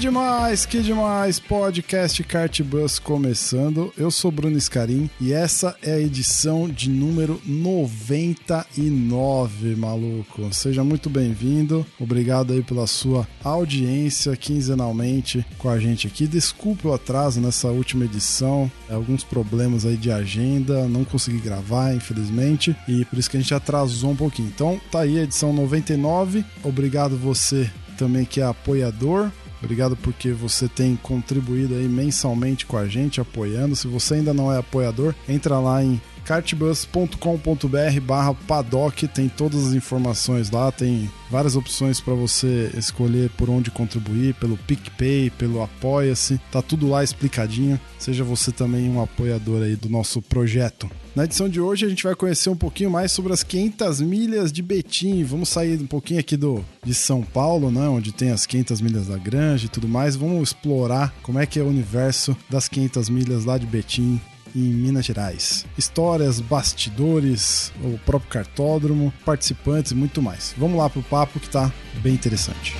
Demais, que demais! Podcast Kart Bus começando. Eu sou Bruno Scarim e essa é a edição de número 99, maluco. Seja muito bem-vindo. Obrigado aí pela sua audiência quinzenalmente com a gente aqui. Desculpe o atraso nessa última edição, alguns problemas aí de agenda, não consegui gravar, infelizmente, e por isso que a gente atrasou um pouquinho. Então, tá aí a edição 99. Obrigado você também que é apoiador. Obrigado porque você tem contribuído aí mensalmente com a gente, apoiando. Se você ainda não é apoiador, entra lá em cartbus.com.br barra paddock, tem todas as informações lá, tem várias opções para você escolher por onde contribuir, pelo PicPay, pelo Apoia-se, tá tudo lá explicadinho. Seja você também um apoiador aí do nosso projeto. Na edição de hoje a gente vai conhecer um pouquinho mais sobre as 500 milhas de Betim. Vamos sair um pouquinho aqui do de São Paulo, né, onde tem as 500 milhas da Grange e tudo mais. Vamos explorar como é que é o universo das 500 milhas lá de Betim em Minas Gerais. Histórias, bastidores, o próprio cartódromo, participantes e muito mais. Vamos lá pro papo que tá bem interessante.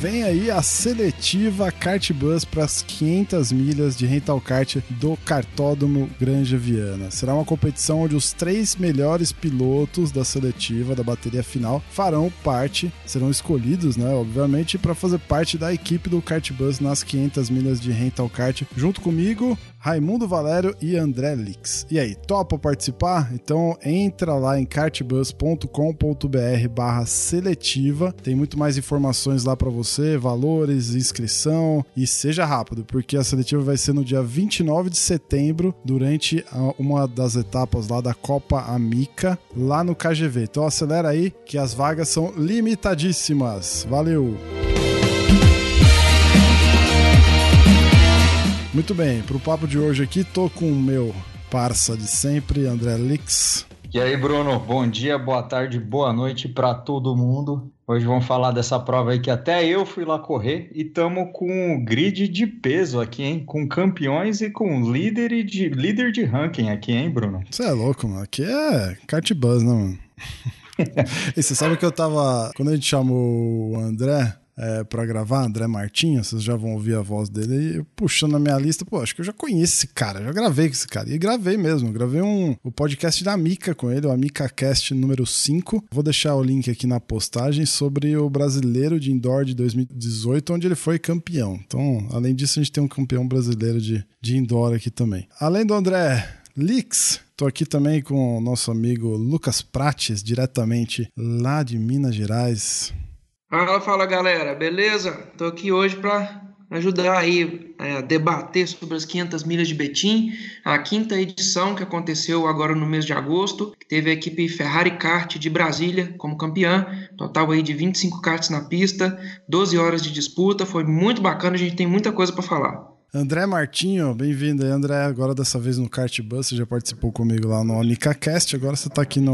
Vem aí a seletiva Kart Bus para as 500 milhas de rental kart do Cartódromo Granja Viana. Será uma competição onde os três melhores pilotos da seletiva da bateria final farão parte, serão escolhidos, né, obviamente, para fazer parte da equipe do Kart Bus nas 500 milhas de rental kart. Junto comigo, Raimundo Valério e André Lix. E aí, topa participar? Então entra lá em cartbus.com.br barra seletiva. Tem muito mais informações lá para você, valores, inscrição e seja rápido, porque a seletiva vai ser no dia 29 de setembro, durante uma das etapas lá da Copa Amica, lá no KGV. Então acelera aí que as vagas são limitadíssimas. Valeu! Muito bem, para o papo de hoje aqui, tô com o meu parça de sempre, André Lix. E aí, Bruno, bom dia, boa tarde, boa noite para todo mundo. Hoje vamos falar dessa prova aí que até eu fui lá correr e estamos com um grid de peso aqui, hein? Com campeões e com líder de, líder de ranking aqui, hein, Bruno? Você é louco, mano. Aqui é kart buzz, né, mano? e você sabe que eu tava. Quando a gente chamou o André, é, para gravar, André Martins, vocês já vão ouvir a voz dele, e puxando na minha lista, pô, acho que eu já conheço esse cara, já gravei com esse cara, e gravei mesmo, gravei um, o podcast da Mica com ele, o AmicaCast número 5, vou deixar o link aqui na postagem sobre o brasileiro de indoor de 2018, onde ele foi campeão, então, além disso, a gente tem um campeão brasileiro de, de indoor aqui também. Além do André Lix, Tô aqui também com o nosso amigo Lucas Prates, diretamente lá de Minas Gerais. Fala, fala galera, beleza? Tô aqui hoje para ajudar aí a é, debater sobre as 500 milhas de Betim, a quinta edição que aconteceu agora no mês de agosto, que teve a equipe Ferrari Kart de Brasília como campeã, total aí de 25 karts na pista, 12 horas de disputa, foi muito bacana, a gente tem muita coisa para falar. André Martinho, bem-vindo aí, André. Agora dessa vez no Kart Bus, você já participou comigo lá no AmicaCast, agora você tá aqui no,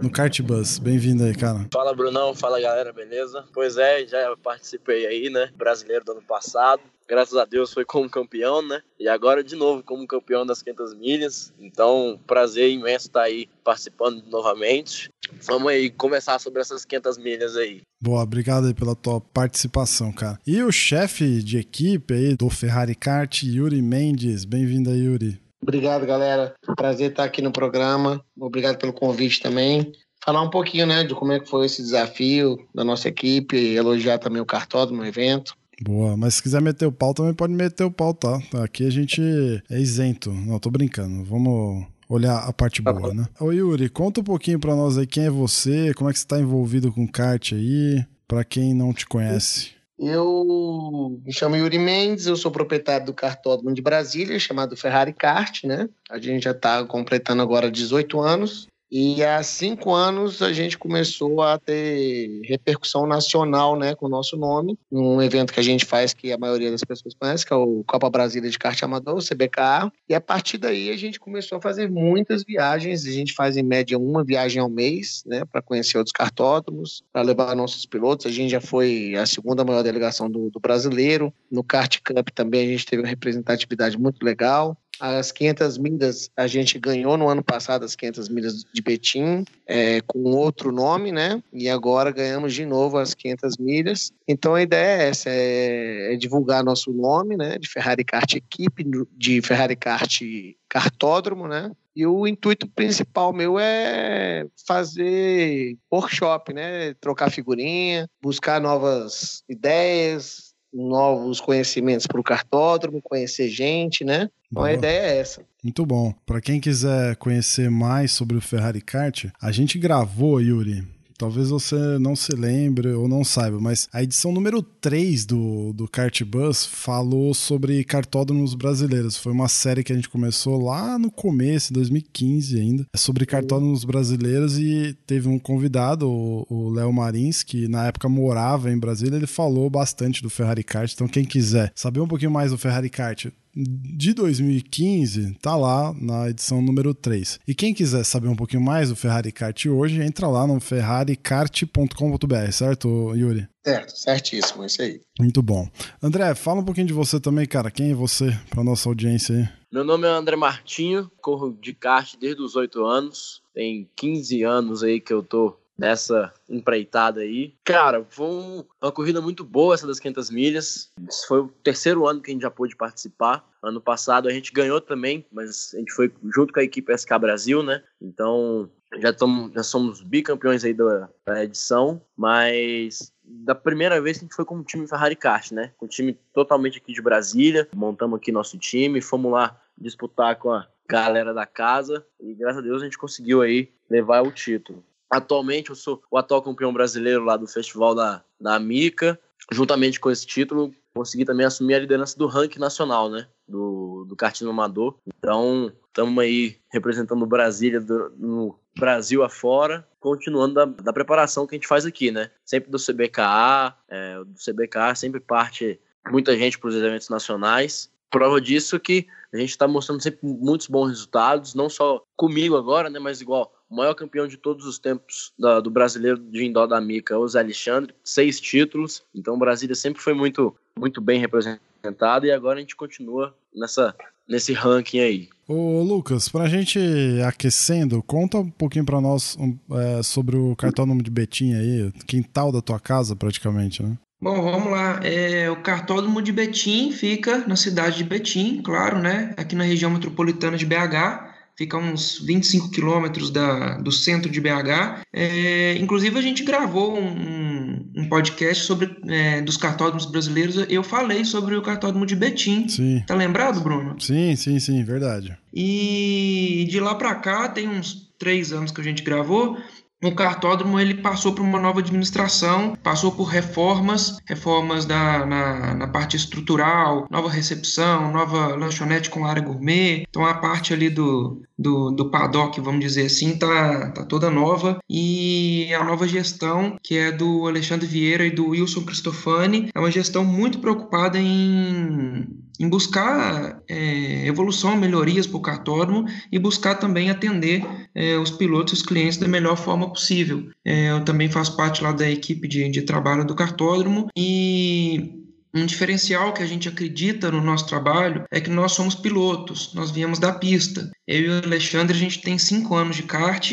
no Kart Bus. Bem-vindo aí, cara. Fala, Brunão. Fala, galera, beleza? Pois é, já participei aí, né? Brasileiro do ano passado graças a Deus foi como campeão, né? E agora de novo como campeão das 500 milhas. Então, prazer imenso estar aí participando novamente. Vamos aí começar sobre essas 500 milhas aí. Boa, obrigado aí pela tua participação, cara. E o chefe de equipe aí do Ferrari Kart, Yuri Mendes. Bem-vindo aí, Yuri. Obrigado, galera. Prazer estar aqui no programa. Obrigado pelo convite também falar um pouquinho, né, de como é que foi esse desafio da nossa equipe, elogiar também o cartódromo, o evento. Boa, mas se quiser meter o pau, também pode meter o pau, tá? Aqui a gente é isento. Não, tô brincando. Vamos olhar a parte tá boa, né? Ô Yuri, conta um pouquinho pra nós aí quem é você, como é que você tá envolvido com kart aí, pra quem não te conhece. Eu me chamo Yuri Mendes, eu sou proprietário do cartódromo de Brasília, chamado Ferrari Kart, né? A gente já está completando agora 18 anos. E há cinco anos a gente começou a ter repercussão nacional né, com o nosso nome, num evento que a gente faz que a maioria das pessoas conhece, que é o Copa Brasília de Kart Amador, o CBKA. E a partir daí a gente começou a fazer muitas viagens. A gente faz em média uma viagem ao mês né, para conhecer outros cartódromos, para levar nossos pilotos. A gente já foi a segunda maior delegação do, do brasileiro. No Kart Cup também a gente teve uma representatividade muito legal. As 500 milhas a gente ganhou no ano passado as 500 milhas de Betim é, com outro nome, né? E agora ganhamos de novo as 500 milhas. Então a ideia é essa, é, é divulgar nosso nome, né? De Ferrari Kart Equipe, de Ferrari Kart Cartódromo, né? E o intuito principal meu é fazer workshop, né? Trocar figurinha, buscar novas ideias, novos conhecimentos para o cartódromo, conhecer gente, né? Então a ideia é essa. Muito bom. Para quem quiser conhecer mais sobre o Ferrari Kart, a gente gravou, Yuri, Talvez você não se lembre ou não saiba, mas a edição número 3 do, do Kart Bus falou sobre cartódromos brasileiros. Foi uma série que a gente começou lá no começo, 2015 ainda, é sobre cartódromos brasileiros e teve um convidado, o Léo Marins, que na época morava em Brasília, ele falou bastante do Ferrari Kart. Então quem quiser saber um pouquinho mais do Ferrari Kart, de 2015 tá lá na edição número 3. E quem quiser saber um pouquinho mais do Ferrari Kart hoje, entra lá no ferrarikart.com.br, certo, Yuri? Certo, certíssimo, isso aí. Muito bom. André, fala um pouquinho de você também, cara. Quem é você para nossa audiência aí? Meu nome é André Martinho, corro de kart desde os 8 anos. Tem 15 anos aí que eu tô nessa empreitada aí. Cara, foi um, uma corrida muito boa essa das 500 milhas. Esse foi o terceiro ano que a gente já pôde participar. Ano passado a gente ganhou também, mas a gente foi junto com a equipe SK Brasil, né? Então já, tamo, já somos bicampeões aí da, da edição, mas da primeira vez que a gente foi com o time Ferrari Kart, né? Com o time totalmente aqui de Brasília, montamos aqui nosso time, fomos lá disputar com a galera da casa e graças a Deus a gente conseguiu aí levar o título. Atualmente eu sou o atual campeão brasileiro lá do Festival da, da Amica. Juntamente com esse título, consegui também assumir a liderança do ranking nacional, né? Do, do karting amador. Então, estamos aí representando Brasília do, no Brasil afora, continuando da, da, preparação que a gente faz aqui, né? Sempre do CBKA, é, do CBKA sempre parte muita gente para os eventos nacionais. Prova disso que a gente está mostrando sempre muitos bons resultados, não só comigo agora, né? Mas igual o maior campeão de todos os tempos da, do brasileiro de indoor da Mica, o Zé Alexandre, seis títulos. Então, Brasília sempre foi muito, muito bem representado e agora a gente continua nessa, nesse ranking aí. Ô Lucas, para a gente aquecendo, conta um pouquinho para nós um, é, sobre o cartódromo de Betim aí, quintal da tua casa praticamente, né? Bom, vamos lá. É, o cartódromo de Betim fica na cidade de Betim, claro, né? Aqui na região metropolitana de BH fica a uns 25 quilômetros do centro de BH. É, inclusive, a gente gravou um, um podcast sobre é, dos cartódromos brasileiros. Eu falei sobre o cartódromo de Betim. Sim. Tá lembrado, Bruno? Sim, sim, sim, verdade. E de lá para cá, tem uns três anos que a gente gravou, o cartódromo ele passou por uma nova administração, passou por reformas, reformas da, na, na, parte estrutural, nova recepção, nova lanchonete com área gourmet. Então a parte ali do, do, do paddock, vamos dizer assim, tá, tá toda nova. E a nova gestão, que é do Alexandre Vieira e do Wilson Cristofani, é uma gestão muito preocupada em em buscar é, evolução, melhorias para o cartódromo e buscar também atender é, os pilotos e os clientes da melhor forma possível. É, eu também faço parte lá da equipe de, de trabalho do cartódromo e um diferencial que a gente acredita no nosso trabalho é que nós somos pilotos, nós viemos da pista. Eu e o Alexandre, a gente tem cinco anos de kart,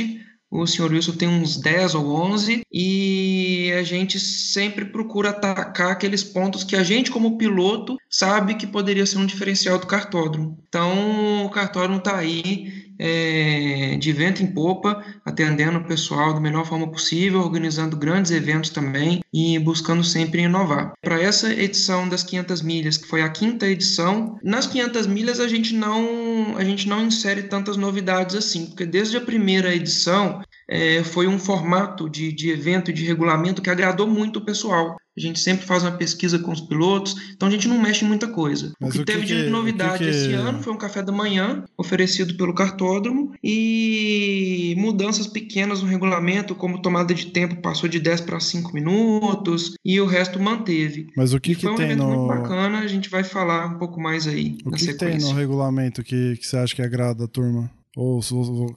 o senhor Wilson tem uns 10 ou 11 e a gente sempre procura atacar aqueles pontos que a gente, como piloto, sabe que poderia ser um diferencial do cartódromo. Então, o cartódromo está aí é, de vento em popa, atendendo o pessoal da melhor forma possível, organizando grandes eventos também e buscando sempre inovar. Para essa edição das 500 milhas, que foi a quinta edição, nas 500 milhas a gente não a gente não insere tantas novidades assim, porque desde a primeira edição é, foi um formato de, de evento e de regulamento que agradou muito o pessoal. A gente sempre faz uma pesquisa com os pilotos, então a gente não mexe em muita coisa. Mas o que, o teve que- de novidade que esse ano foi um café da manhã oferecido pelo cartódromo e mudanças pequenas no regulamento, como tomada de tempo passou de 10 para 5 minutos e o resto manteve. Mas o que, que foi um tem evento no. muito bacana, a gente vai falar um pouco mais aí O que, que tem no regulamento que, que você acha que agrada a turma? Ou,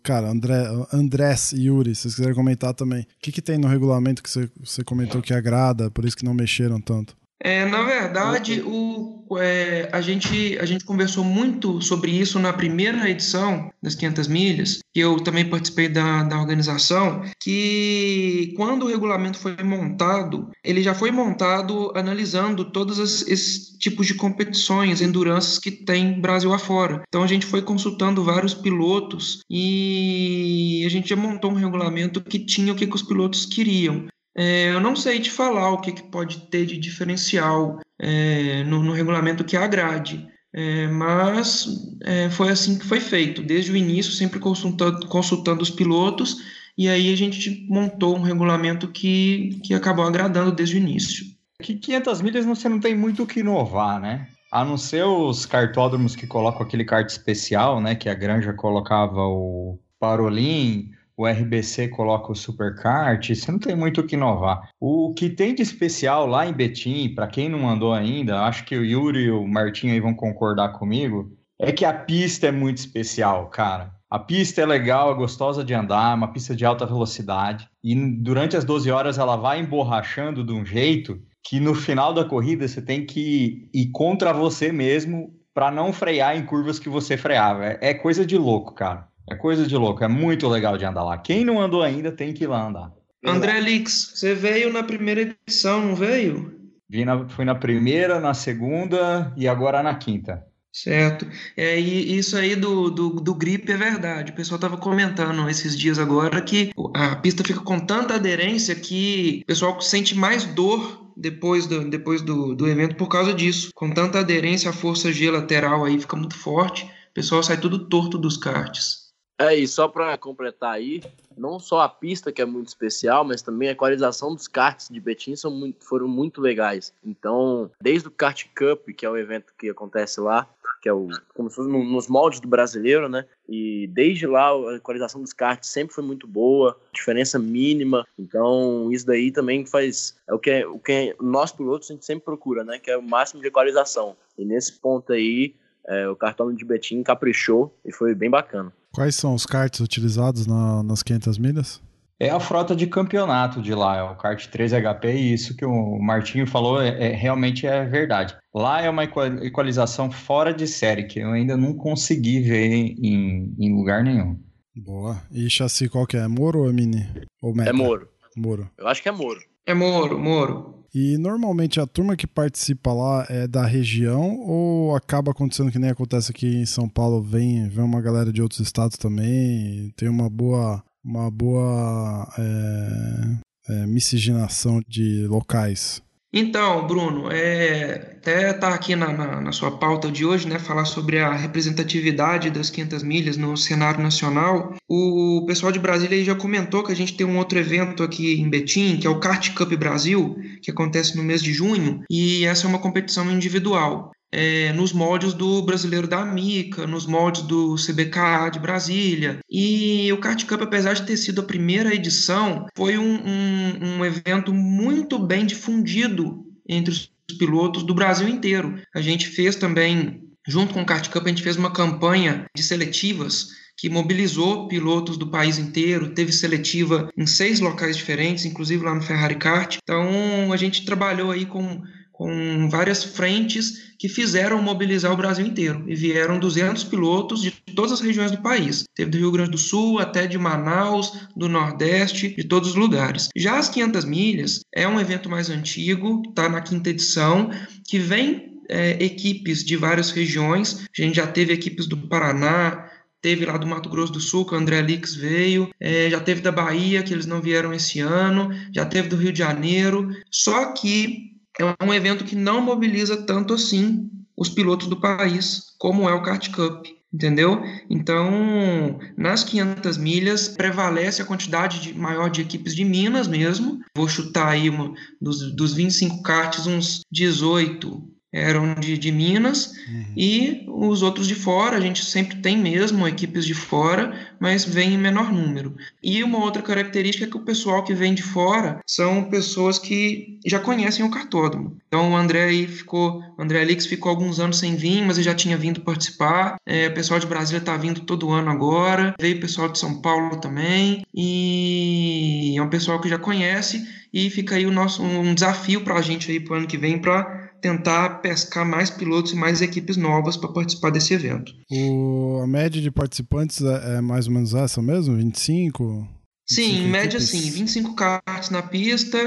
cara, André, Andrés e Yuri, se vocês quiserem comentar também. O que, que tem no regulamento que você, você comentou que agrada, por isso que não mexeram tanto? É, na verdade, o, é, a, gente, a gente conversou muito sobre isso na primeira edição das 500 milhas, que eu também participei da, da organização, que quando o regulamento foi montado, ele já foi montado analisando todos as- esses tipos de competições, endurance que tem Brasil afora. Então a gente foi consultando vários pilotos e a gente já montou um regulamento que tinha o que, que os pilotos queriam. É, eu não sei te falar o que, que pode ter de diferencial é, no, no regulamento que agrade, é, mas é, foi assim que foi feito, desde o início, sempre consultando, consultando os pilotos, e aí a gente montou um regulamento que, que acabou agradando desde o início. Que 500 milhas você não tem muito o que inovar, né? A não ser os cartódromos que colocam aquele kart especial, né? Que a Granja colocava o Parolin, o RBC coloca o Superkart, você não tem muito o que inovar. O que tem de especial lá em Betim, para quem não andou ainda, acho que o Yuri e o Martinho aí vão concordar comigo, é que a pista é muito especial, cara. A pista é legal, é gostosa de andar, é uma pista de alta velocidade. E durante as 12 horas ela vai emborrachando de um jeito que no final da corrida você tem que ir contra você mesmo para não frear em curvas que você freava. É, é coisa de louco, cara. É coisa de louco. É muito legal de andar lá. Quem não andou ainda tem que ir lá andar. André Lix, você veio na primeira edição, não veio? Vi na- fui na primeira, na segunda e agora na quinta. Certo. É, e isso aí do, do, do grip é verdade. O pessoal estava comentando esses dias agora que a pista fica com tanta aderência que o pessoal sente mais dor depois do, depois do, do evento por causa disso. Com tanta aderência, a força G lateral aí fica muito forte. O pessoal sai tudo torto dos karts. É, e só para completar aí, não só a pista que é muito especial, mas também a equalização dos karts de Betim são muito, foram muito legais. Então, desde o Kart Cup, que é o evento que acontece lá, que é o como se fosse no- nos moldes do brasileiro, né? E desde lá a equalização dos karts sempre foi muito boa, diferença mínima. Então, isso daí também faz é o que é, o que é, nós pilotos a gente sempre procura, né? Que é o máximo de equalização. E nesse ponto aí, é, o cartão de Betim caprichou e foi bem bacana. Quais são os karts utilizados na- nas 500 milhas? É a frota de campeonato de lá, é o kart 3HP, e isso que o Martinho falou é, é- realmente é verdade. Lá é uma equa- equalização fora de série, que eu ainda não consegui ver em, em lugar nenhum. Boa. E chassi qual que é? Moro ou é Mini? Ou Mega? É Moro. Moro. Eu acho que é Moro. É Moro, Moro. E normalmente a turma que participa lá é da região ou acaba acontecendo que nem acontece aqui em São Paulo, vem, vem uma galera de outros estados também, tem uma boa uma boa é, é, miscigenação de locais. Então, Bruno, é, até tá aqui na, na, na sua pauta de hoje, né, falar sobre a representatividade das 500 milhas no cenário nacional. O pessoal de Brasília já comentou que a gente tem um outro evento aqui em Betim, que é o Kart Cup Brasil, que acontece no mês de junho, e essa é uma competição individual. É, nos moldes do Brasileiro da Amica, nos moldes do CBKA de Brasília. E o Kart Cup, apesar de ter sido a primeira edição, foi um, um, um evento muito bem difundido entre os pilotos do Brasil inteiro. A gente fez também, junto com o Kart Cup, a gente fez uma campanha de seletivas que mobilizou pilotos do país inteiro, teve seletiva em seis locais diferentes, inclusive lá no Ferrari Kart. Então a gente trabalhou aí com com várias frentes que fizeram mobilizar o Brasil inteiro. E vieram 200 pilotos de todas as regiões do país. Teve do Rio Grande do Sul até de Manaus, do Nordeste, de todos os lugares. Já as 500 milhas é um evento mais antigo, está na quinta edição, que vem é, equipes de várias regiões. A gente já teve equipes do Paraná, teve lá do Mato Grosso do Sul, que o André Lix veio, é, já teve da Bahia, que eles não vieram esse ano, já teve do Rio de Janeiro. Só que é um evento que não mobiliza tanto assim os pilotos do país, como é o Kart Cup. entendeu? Então, nas 500 milhas prevalece a quantidade de, maior de equipes de Minas mesmo. Vou chutar aí uma, dos, dos 25 karts, uns 18 eram de, de Minas uhum. e os outros de fora, a gente sempre tem mesmo equipes de fora, mas vem em menor número. E uma outra característica é que o pessoal que vem de fora são pessoas que já conhecem o cartódromo. Então o André aí ficou, o André Alix ficou alguns anos sem vir, mas ele já tinha vindo participar. É, o pessoal de Brasília está vindo todo ano agora. Veio o pessoal de São Paulo também. E é um pessoal que já conhece e fica aí o nosso um desafio para a gente aí para o ano que vem para tentar pescar mais pilotos e mais equipes novas para participar desse evento. O, a média de participantes é, é mais ou menos essa mesmo? 25? Sim, em média sim, 25 karts na pista.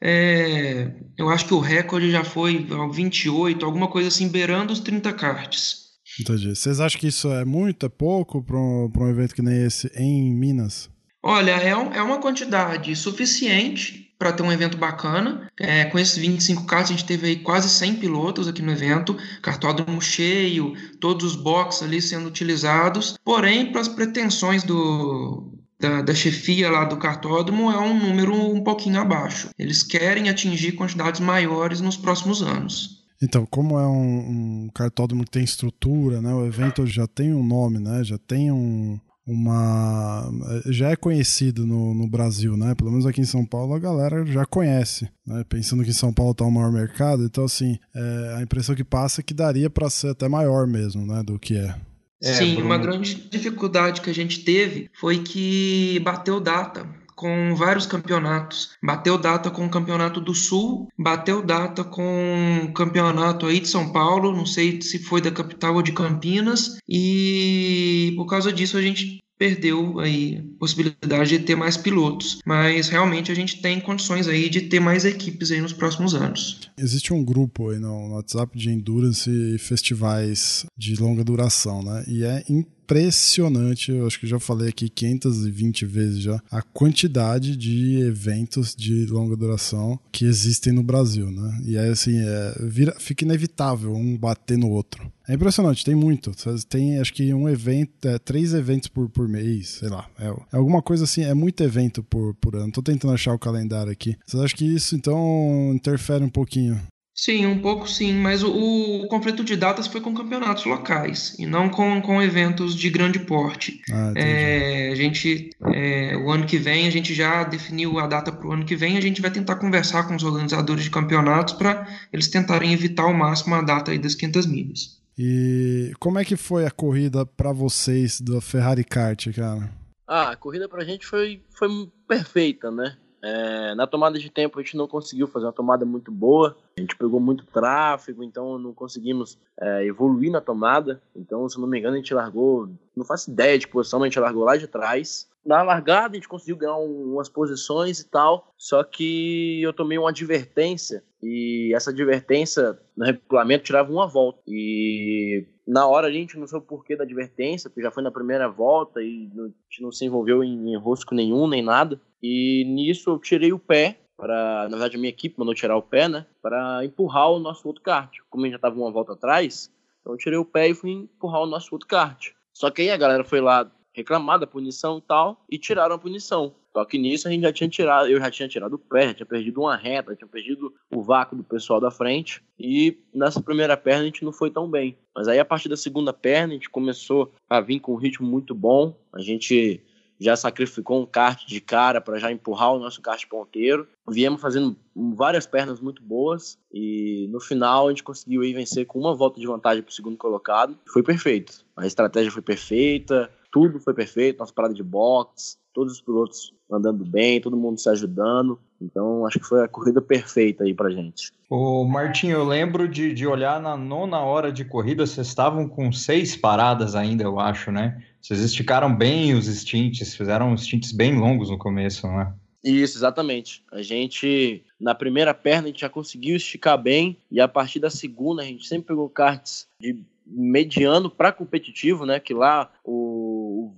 É, eu acho que o recorde já foi 28, alguma coisa assim, beirando os 30 karts. Entendi. Vocês acham que isso é muito, é pouco para um, um evento que nem esse em Minas? Olha, é, um, é uma quantidade suficiente para ter um evento bacana. É, com esses 25 carros, a gente teve aí quase 100 pilotos aqui no evento, cartódromo cheio, todos os boxes ali sendo utilizados. Porém, para as pretensões do, da, da, chefia lá do cartódromo é um número um pouquinho abaixo. Eles querem atingir quantidades maiores nos próximos anos. Então, como é um, um cartódromo que tem estrutura, né? O evento já tem um nome, né? Já tem um, uma já é conhecido no, no Brasil, né? Pelo menos aqui em São Paulo a galera já conhece, né? Pensando que em São Paulo está o maior mercado, então assim é, a impressão que passa é que daria para ser até maior mesmo, né? Do que é. é Sim, Bruno. uma grande dificuldade que a gente teve foi que bateu data com vários campeonatos. Bateu data com o Campeonato do Sul, bateu data com o campeonato aí de São Paulo, não sei se foi da capital ou de Campinas, e por causa disso a gente perdeu aí possibilidade de ter mais pilotos, mas realmente a gente tem condições aí de ter mais equipes aí nos próximos anos. Existe um grupo aí no WhatsApp de endurance e festivais de longa duração, né? E é impressionante, eu acho que já falei aqui 520 vezes já, a quantidade de eventos de longa duração que existem no Brasil, né? E aí, assim, é, vira, fica inevitável um bater no outro. É impressionante, tem muito. Tem, acho que um evento, é, três eventos por, por mês, sei lá. É, é, alguma coisa assim, é muito evento por, por ano. Tô tentando achar o calendário aqui. Vocês acham que isso, então, interfere um pouquinho Sim, um pouco sim, mas o, o, conflito de datas foi com campeonatos locais e não com, com eventos de grande porte. Ah, é, a gente, é, o ano que vem, a gente já definiu a data para o ano que vem, a gente vai tentar conversar com os organizadores de campeonatos para eles tentarem evitar ao máximo a data aí das 500 milhas. E como é que foi a corrida para vocês da Ferrari Kart, cara? Ah, a corrida para a gente foi, foi perfeita, né? É, na tomada de tempo a gente não conseguiu fazer uma tomada muito boa, a gente pegou muito tráfego, então não conseguimos é, evoluir na tomada. Então, se não me engano, a gente largou, não faço ideia de posição, mas a gente largou lá de trás. Na largada a gente conseguiu ganhar um, umas posições e tal, só que eu tomei uma advertência e essa advertência no regulamento tirava uma volta. E na hora a gente não soube o porquê da advertência, porque já foi na primeira volta e a gente não se envolveu em, em rosco nenhum, nem nada. E nisso eu tirei o pé, para, na verdade a minha equipe mandou tirar o pé, né, para empurrar o nosso outro kart. Como a gente já estava uma volta atrás, então eu tirei o pé e fui empurrar o nosso outro kart. Só que aí a galera foi lá reclamar da punição e tal, e tiraram a punição. Só que nisso a gente já tinha tirado, eu já tinha tirado o pé, tinha perdido uma reta, tinha perdido o vácuo do pessoal da frente. E nessa primeira perna a gente não foi tão bem. Mas aí a partir da segunda perna a gente começou a vir com um ritmo muito bom. A gente já sacrificou um kart de cara para já empurrar o nosso kart ponteiro. Viemos fazendo várias pernas muito boas e no final a gente conseguiu aí vencer com uma volta de vantagem para o segundo colocado. Foi perfeito. A estratégia foi perfeita, tudo foi perfeito, nossa parada de box, todos os pilotos andando bem, todo mundo se ajudando. Então, acho que foi a corrida perfeita aí pra gente. O Martinho, eu lembro de, de olhar na nona hora de corrida, vocês estavam com seis paradas ainda, eu acho, né? Vocês esticaram bem os stints, fizeram stints bem longos no começo, não é? Isso, exatamente. A gente, na primeira perna, a gente já conseguiu esticar bem, e a partir da segunda, a gente sempre pegou karts de mediano para competitivo, né? Que lá o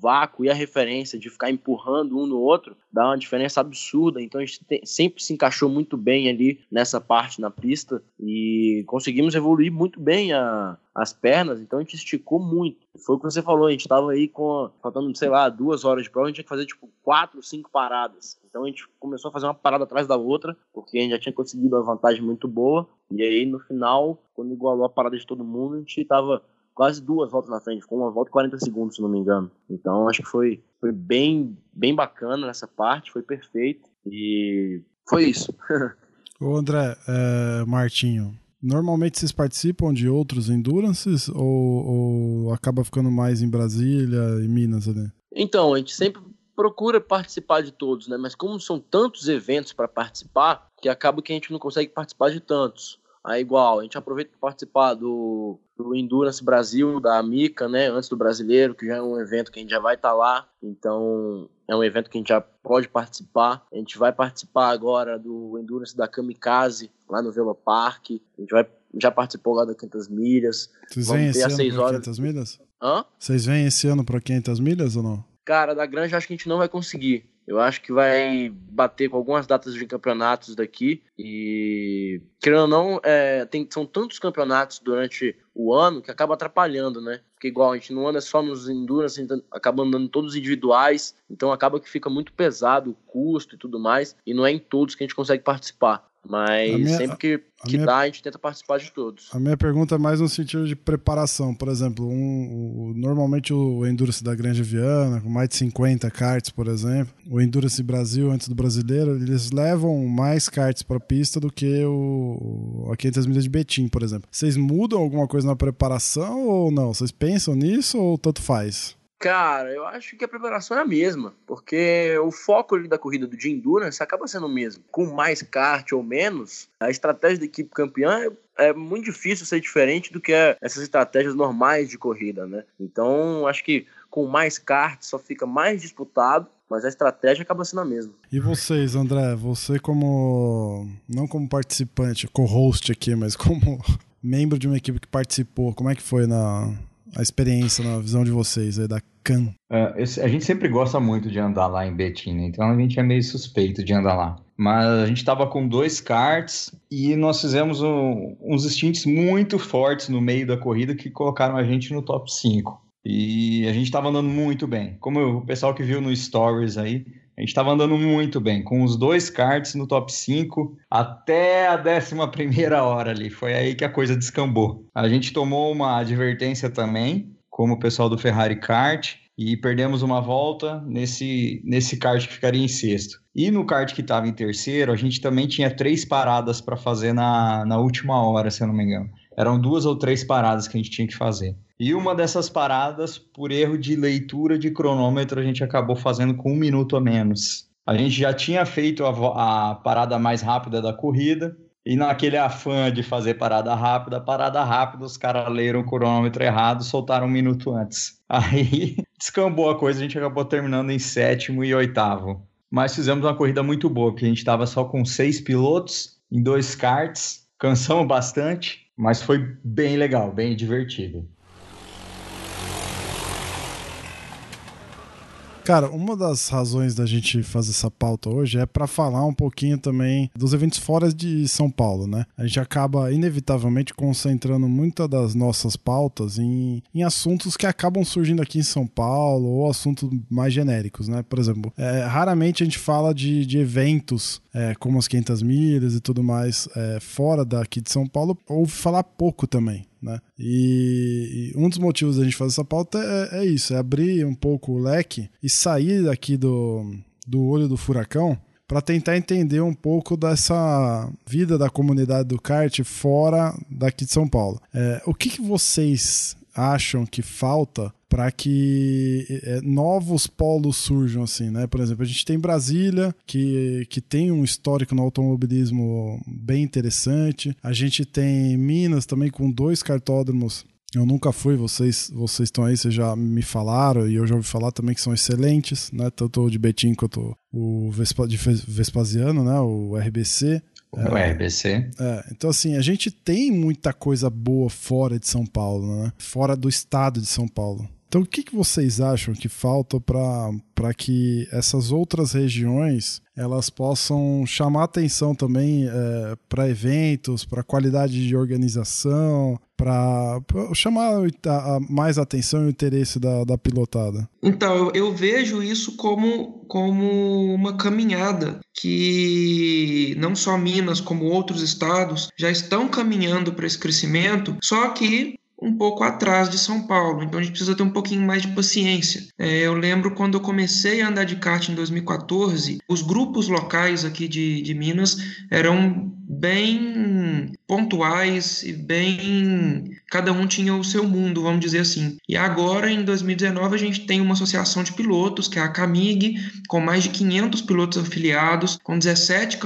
vácuo e a referência de ficar empurrando um no outro dá uma diferença absurda. Então a gente sempre se encaixou muito bem ali nessa parte na pista e conseguimos evoluir muito bem a, as pernas, então a gente esticou muito. Foi o que você falou, a gente tava aí com, faltando, sei lá, duas horas de prova, a gente tinha que fazer tipo quatro, cinco paradas. Então a gente começou a fazer uma parada atrás da outra, porque a gente já tinha conseguido uma vantagem muito boa. E aí no final, quando igualou a parada de todo mundo, a gente tava quase duas voltas na frente, ficou uma volta e 40 segundos, se não me engano. Então acho que foi, foi bem, bem bacana nessa parte, foi perfeito e foi isso. Ô André, é, Martinho, normalmente vocês participam de outros endurances ou, ou acaba ficando mais em Brasília e Minas ali? Então, a gente sempre procura participar de todos, né? Mas como são tantos eventos para participar, que acaba que a gente não consegue participar de tantos. Aí, igual, a gente aproveita para participar do, do Endurance Brasil, da Amica, né? Antes do brasileiro, que já é um evento que a gente já vai estar tá lá. Então, é um evento que a gente já pode participar. A gente vai participar agora do Endurance da Kamikaze, lá no Vela Park. A gente vai, já participou lá da 500 milhas. Vocês vêm esse ano para 500 milhas? Hã? Vocês vêm esse ano para 500 milhas ou não? Cara, da Granja acho que a gente não vai conseguir. Eu acho que vai bater com algumas datas de campeonatos daqui. E, querendo ou não, é, tem, são tantos campeonatos durante o ano que acaba atrapalhando, né? Porque, igual, a gente não anda só nos Endurance, gente acaba andando todos individuais. Então, acaba que fica muito pesado o custo e tudo mais. E não é em todos que a gente consegue participar. Mas minha, sempre que, que minha, dá, a gente tenta participar de todos. A minha pergunta é mais no sentido de preparação. Por exemplo, um, o, normalmente o Endurance da Grande Viana, com mais de 50 karts, por exemplo, o Endurance Brasil, antes do brasileiro, eles levam mais karts para a pista do que o, a 500 milhas de Betim, por exemplo. Vocês mudam alguma coisa na preparação ou não? Vocês pensam nisso ou tanto faz? Cara, eu acho que a preparação é a mesma, porque o foco da corrida do de endurance acaba sendo o mesmo. Com mais kart ou menos, a estratégia da equipe campeã é, é muito difícil ser diferente do que é essas estratégias normais de corrida, né? Então, acho que com mais kart só fica mais disputado, mas a estratégia acaba sendo a mesma. E vocês, André, você como não como participante, co-host aqui, mas como membro de uma equipe que participou, como é que foi na a experiência, na visão de vocês aí da Uh, a gente sempre gosta muito de andar lá em Betim, né? então a gente é meio suspeito de andar lá. Mas a gente estava com dois karts e nós fizemos um, uns stints muito fortes no meio da corrida que colocaram a gente no top 5. E a gente estava andando muito bem. Como o pessoal que viu no Stories aí, a gente estava andando muito bem, com os dois karts no top 5 até a 11 hora ali. Foi aí que a coisa descambou. A gente tomou uma advertência também, como o pessoal do Ferrari Kart, e perdemos uma volta nesse, nesse kart que ficaria em sexto. E no kart que estava em terceiro, a gente também tinha três paradas para fazer na, na última hora, se eu não me engano. Eram duas ou três paradas que a gente tinha que fazer. E uma dessas paradas, por erro de leitura de cronômetro, a gente acabou fazendo com um minuto a menos. A gente já tinha feito a, a parada mais rápida da corrida, e naquele afã de fazer parada rápida, parada rápida, os caras leram o cronômetro errado, soltaram um minuto antes. Aí descambou a coisa, a gente acabou terminando em sétimo e oitavo. Mas fizemos uma corrida muito boa, porque a gente estava só com seis pilotos em dois karts, cansamos bastante, mas foi bem legal, bem divertido. Cara, uma das razões da gente fazer essa pauta hoje é para falar um pouquinho também dos eventos fora de São Paulo, né? A gente acaba inevitavelmente concentrando muitas das nossas pautas em, em assuntos que acabam surgindo aqui em São Paulo ou assuntos mais genéricos, né? Por exemplo, é, raramente a gente fala de, de eventos é, como as 500 milhas e tudo mais é, fora daqui de São Paulo, ouve falar pouco também. Né? E, e, um dos motivos da gente fazer essa pauta é, é, isso: é abrir um pouco o leque e sair daqui do, do olho do furacão para tentar entender um pouco dessa vida da comunidade do kart fora daqui de São Paulo. É, o que, que vocês acham que falta para que é, novos polos surjam assim, né? Por exemplo, a gente tem Brasília, que, que tem um histórico no automobilismo bem interessante. A gente tem Minas também com dois cartódromos eu nunca fui, vocês vocês estão aí, vocês já me falaram e eu já ouvi falar também que são excelentes, né? Tanto o de Betim quanto o Vespa, de Vespasiano, né? O RBC. O é, RBC. É, então, assim, a gente tem muita coisa boa fora de São Paulo, né? Fora do estado de São Paulo. Então, o que, que vocês acham que falta para que essas outras regiões elas possam chamar atenção também é, para eventos, para qualidade de organização, para chamar a, a mais atenção e o interesse da, da pilotada? Então, eu, eu vejo isso como, como uma caminhada que não só Minas, como outros estados já estão caminhando para esse crescimento, só que um pouco atrás de São Paulo, então a gente precisa ter um pouquinho mais de paciência. É, eu lembro quando eu comecei a andar de kart em 2014, os grupos locais aqui de, de Minas eram bem pontuais e bem. Cada um tinha o seu mundo, vamos dizer assim. E agora, em 2019, a gente tem uma associação de pilotos, que é a CAMIG, com mais de 500 pilotos afiliados, com 17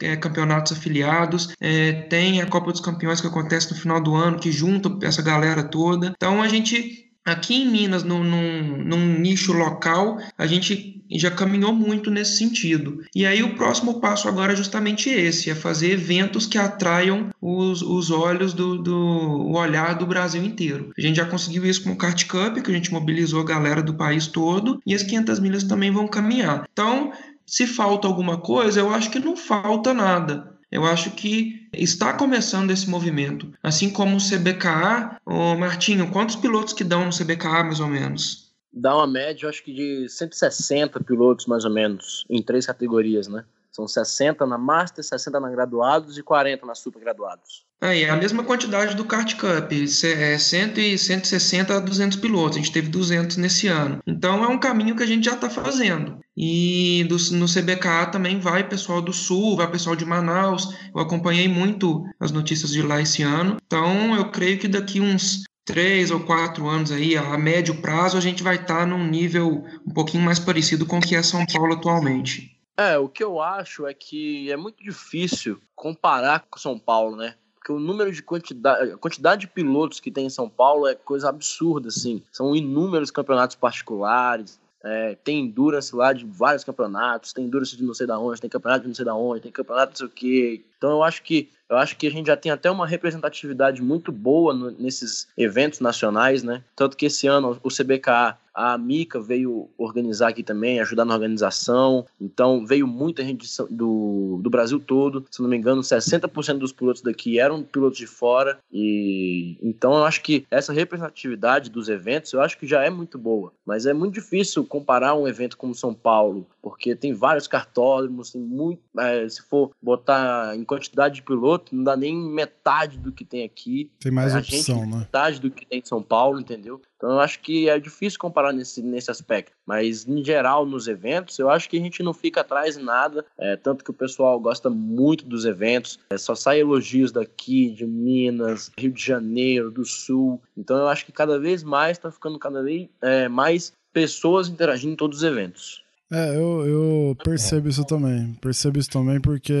é, campeonatos afiliados. É, tem a Copa dos Campeões que acontece no final do ano, que junta essa galera toda. Então, a gente Aqui em Minas, num, num, num, nicho local, a gente já caminhou muito nesse sentido. E aí o próximo passo agora é justamente esse, é fazer eventos que atraiam os, os olhos do, do o olhar do Brasil inteiro. A gente já conseguiu isso com o Kart Cup, que a gente mobilizou a galera do país todo, e as 500 milhas também vão caminhar. Então, se falta alguma coisa, eu acho que não falta nada. Eu acho que está começando esse movimento. Assim como o CBKA, ô Martinho, quantos pilotos que dão no CBKA mais ou menos? Dá uma média, acho que de 160 pilotos mais ou menos, em três categorias, né? São 60 na Master, 60 na graduados e 40 na super graduados. Aí, é a mesma quantidade do Kart Cup, é 100 e 160 a 200 pilotos, a gente teve 200 nesse ano. Então é um caminho que a gente já está fazendo. E do, no CBKA também vai pessoal do Sul, vai pessoal de Manaus. Eu acompanhei muito as notícias de lá esse ano. Então eu creio que daqui uns três ou quatro anos aí, a médio prazo, a gente vai estar tá num nível um pouquinho mais parecido com o que é São Paulo atualmente. É, o que eu acho é que é muito difícil comparar com São Paulo, né? Porque o número de quantidade, a quantidade de pilotos que tem em São Paulo é coisa absurda, assim. São inúmeros campeonatos particulares, é, tem endurance lá de vários campeonatos, tem endurance de não sei da onde, tem campeonato de não sei da onde, tem campeonato não sei o quê. Então eu acho que eu acho que a gente já tem até uma representatividade muito boa no, nesses eventos nacionais, né? Tanto que esse ano o CBKA a Mica veio organizar aqui também, ajudar na organização. Então veio muita gente do, do Brasil todo. Se não me engano, 60% dos pilotos daqui eram pilotos de fora. E então eu acho que essa representatividade dos eventos eu acho que já é muito boa. Mas é muito difícil comparar um evento como São Paulo, porque tem vários cartódromos, tem muito. É, se for botar em quantidade de piloto, não dá nem metade do que tem aqui. Tem mais é, opção, gente, né? Metade do que tem em São Paulo, entendeu? Então eu acho que é difícil comparar nesse, nesse aspecto. Mas em geral, nos eventos, eu acho que a gente não fica atrás em nada. É, tanto que o pessoal gosta muito dos eventos. É, só sai elogios daqui, de Minas, Rio de Janeiro, do Sul. Então eu acho que cada vez mais está ficando cada vez é, mais pessoas interagindo em todos os eventos. É, eu, eu percebo isso também. Percebo isso também porque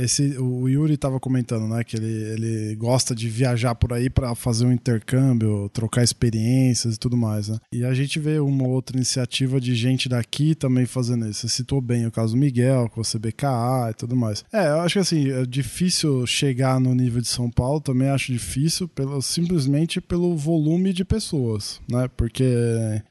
esse, o Yuri estava comentando, né, que ele, ele gosta de viajar por aí para fazer um intercâmbio, trocar experiências e tudo mais, né? E a gente vê uma outra iniciativa de gente daqui também fazendo isso. Você citou bem o caso do Miguel, com o CBKA e tudo mais. É, eu acho que assim, é difícil chegar no nível de São Paulo, também acho difícil pelo, simplesmente pelo volume de pessoas, né? Porque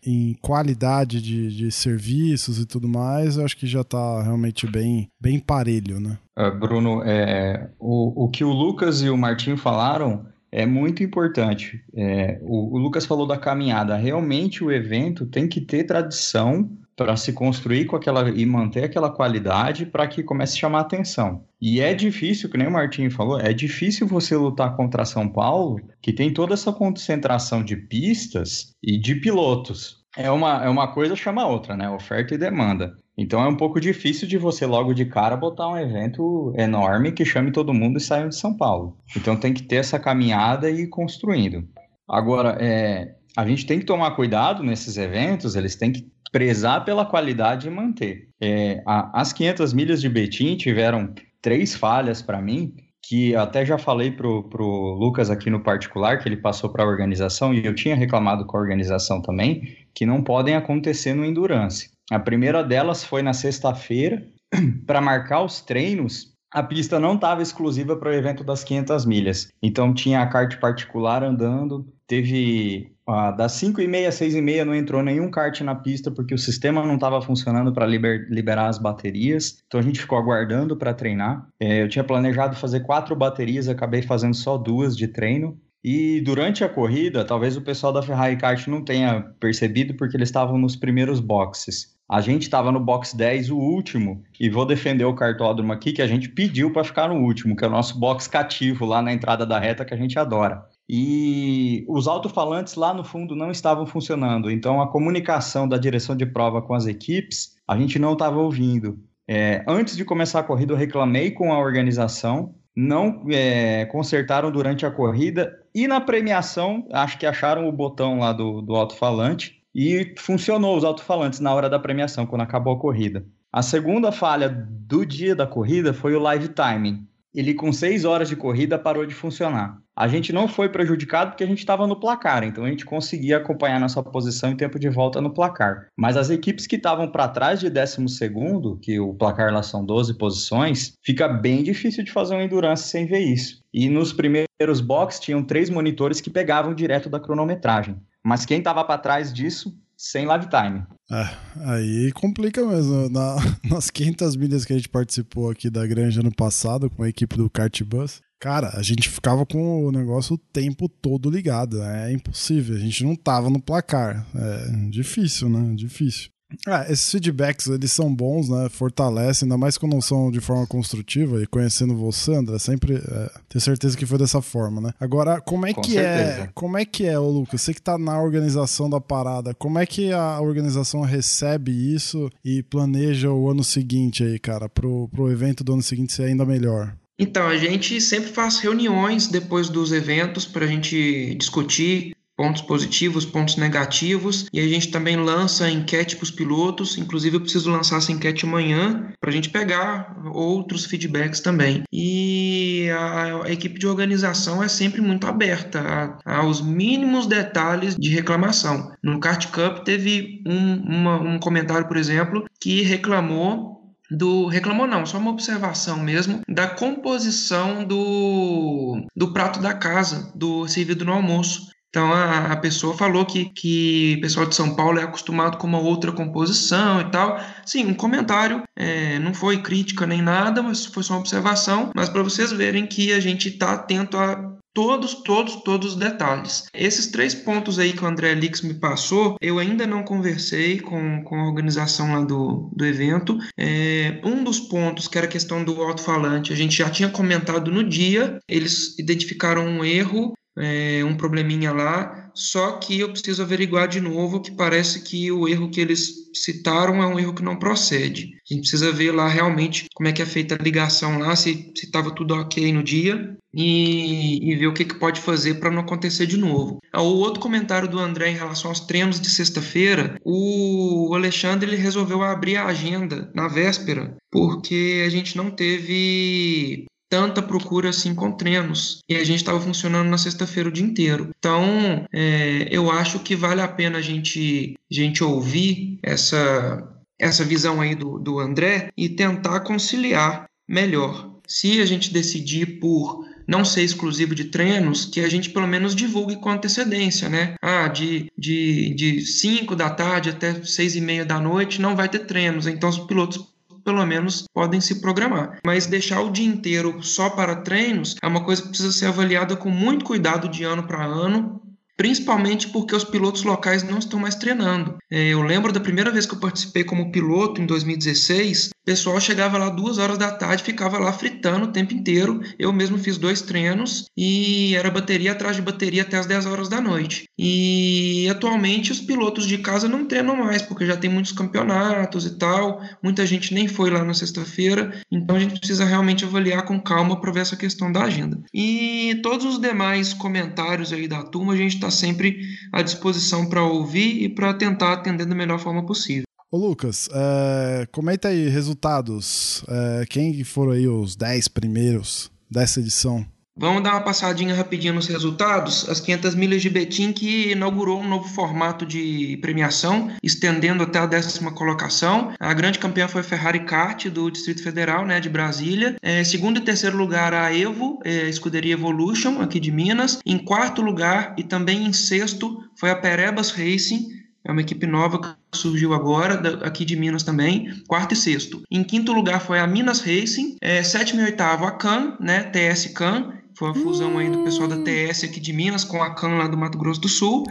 em qualidade de, de serviço serviços e tudo mais, eu acho que já está realmente bem, bem parelho, né? Uh, Bruno, é, o, o que o Lucas e o Martinho falaram é muito importante. É, o, o, Lucas falou da caminhada. Realmente o evento tem que ter tradição para se construir com aquela e manter aquela qualidade para que comece a chamar atenção. E é difícil, que nem o Martinho falou, é difícil você lutar contra São Paulo, que tem toda essa concentração de pistas e de pilotos é uma, é uma coisa chama outra, né? Oferta e demanda. Então é um pouco difícil de você logo de cara botar um evento enorme que chame todo mundo e saia de São Paulo. Então tem que ter essa caminhada e ir construindo. Agora, é, a gente tem que tomar cuidado nesses eventos, eles têm que prezar pela qualidade e manter. É, a, as 500 milhas de Betim tiveram três falhas para mim, que até já falei pro, pro Lucas aqui no particular, que ele passou para a organização, e eu tinha reclamado com a organização também, que não podem acontecer no Endurance. A primeira delas foi na sexta-feira, para marcar os treinos, a pista não estava exclusiva para o evento das 500 milhas. Então tinha a kart particular andando, teve ah, das 5 e meia, 6 e meia não entrou nenhum kart na pista porque o sistema não estava funcionando para liber, liberar as baterias. Então a gente ficou aguardando para treinar. É, eu tinha planejado fazer quatro baterias, acabei fazendo só duas de treino. E durante a corrida, talvez o pessoal da Ferrari Kart não tenha percebido porque eles estavam nos primeiros boxes. A gente estava no box 10, o último, e vou defender o cartódromo aqui que a gente pediu para ficar no último, que é o nosso box cativo lá na entrada da reta que a gente adora. E os alto-falantes lá no fundo não estavam funcionando, então a comunicação da direção de prova com as equipes a gente não estava ouvindo. É, antes de começar a corrida, eu reclamei com a organização, não é, consertaram durante a corrida e na premiação, acho que acharam o botão lá do, do alto-falante e funcionou os alto-falantes na hora da premiação, quando acabou a corrida. A segunda falha do dia da corrida foi o live timing ele com seis horas de corrida parou de funcionar. A gente não foi prejudicado porque a gente estava no placar, então a gente conseguia acompanhar nossa posição em tempo de volta no placar. Mas as equipes que estavam para trás de décimo segundo, que o placar lá são 12 posições, fica bem difícil de fazer um endurance sem ver isso. E nos primeiros boxes tinham três monitores que pegavam direto da cronometragem. Mas quem estava para trás disso sem live time. É, aí complica mesmo. Na, nas 500 milhas que a gente participou aqui da Granja ano passado com a equipe do Kart Bus, cara, a gente ficava com o negócio o tempo todo ligado. É impossível, a gente não tava no placar. É difícil, né? Difícil. Ah, esses feedbacks, eles são bons, né? Fortalecem, ainda mais quando são de forma construtiva. E conhecendo você, André, sempre é, tenho certeza que foi dessa forma, né? Agora, como é Com que é? certeza. Como é que é, ô Lucas? Você que tá na organização da parada, como é que a organização recebe isso e planeja o ano seguinte aí, cara, pro, pro evento do ano seguinte ser ainda melhor? Então, a gente sempre faz reuniões depois dos eventos para a gente discutir pontos positivos, pontos negativos, e a gente também lança enquete para os pilotos. Inclusive, eu preciso lançar essa enquete amanhã para a gente pegar outros feedbacks também. E a, a equipe de organização é sempre muito aberta a- aos mínimos detalhes de reclamação. No Kart Cup teve um, uma- um comentário, por exemplo, que reclamou do reclamou não, só uma observação mesmo da composição do, do prato da casa, do servido no almoço. Então a, a pessoa falou que, que o pessoal de São Paulo é acostumado com uma outra composição e tal. Sim, um comentário, é, não foi crítica nem nada, mas foi só uma observação. Mas para vocês verem que a gente está atento a todos, todos, todos os detalhes. Esses três pontos aí que o André Lix me passou, eu ainda não conversei com, com a organização lá do, do evento. É, um dos pontos, que era a questão do alto-falante, a gente já tinha comentado no dia, eles identificaram um erro, é, um probleminha lá, só que eu preciso averiguar de novo, que parece que o erro que eles citaram é um erro que não procede. A gente precisa ver lá realmente como é que é feita a ligação lá, se estava tudo ok no dia, e, e ver o que, que pode fazer para não acontecer de novo. Ah, O outro comentário do André em relação aos treinos de sexta-feira, o Alexandre ele resolveu abrir a agenda na véspera, porque a gente não teve tanta procura assim com treinos e a gente estava funcionando na sexta-feira o dia inteiro. Então, é, eu acho que vale a pena a gente, a gente ouvir essa, essa visão aí do, do André e tentar conciliar melhor. Se a gente decidir por não ser exclusivo de treinos, que a gente pelo menos divulgue com antecedência, né? Ah, de, de, de 5 da tarde até 6 e meia da noite não vai ter treinos, então os pilotos pelo menos podem se programar. Mas deixar o dia inteiro só para treinos é uma coisa que precisa ser avaliada com muito cuidado de ano para ano, principalmente porque os pilotos locais não estão mais treinando. É, Eu lembro da primeira vez que eu participei como piloto, em 2016, o pessoal chegava lá duas horas da tarde, ficava lá fritando o tempo inteiro. Eu mesmo fiz dois treinos e era bateria atrás de bateria até as 10 horas da noite. E atualmente os pilotos de casa não treinam mais, porque já tem muitos campeonatos e tal. Muita gente nem foi lá na sexta-feira, então a gente precisa realmente avaliar com calma para ver essa questão da agenda. E todos os demais comentários aí da turma, a gente está sempre à disposição para ouvir e para tentar atender da melhor forma possível. Ô Lucas, é, comenta aí resultados. É, quem foram aí os 10 primeiros dessa edição? Vamos dar uma passadinha rapidinho nos resultados. As 500 milhas de Betim que inaugurou um novo formato de premiação, estendendo até a décima colocação. A grande campeã foi Ferrari Kart do Distrito Federal, né, de Brasília. É, segundo e terceiro lugar a Evo, é, Escuderia Evolution, aqui de Minas. Em quarto lugar e também em sexto foi a Perebas Racing, é uma equipe nova que surgiu agora, aqui de Minas também, quarto e sexto. Em quinto lugar foi a Minas Racing, é, sétimo e oitavo a CAN, né, TS CAN, foi uma fusão aí do pessoal da TS aqui de Minas com a CAN lá do Mato Grosso do Sul.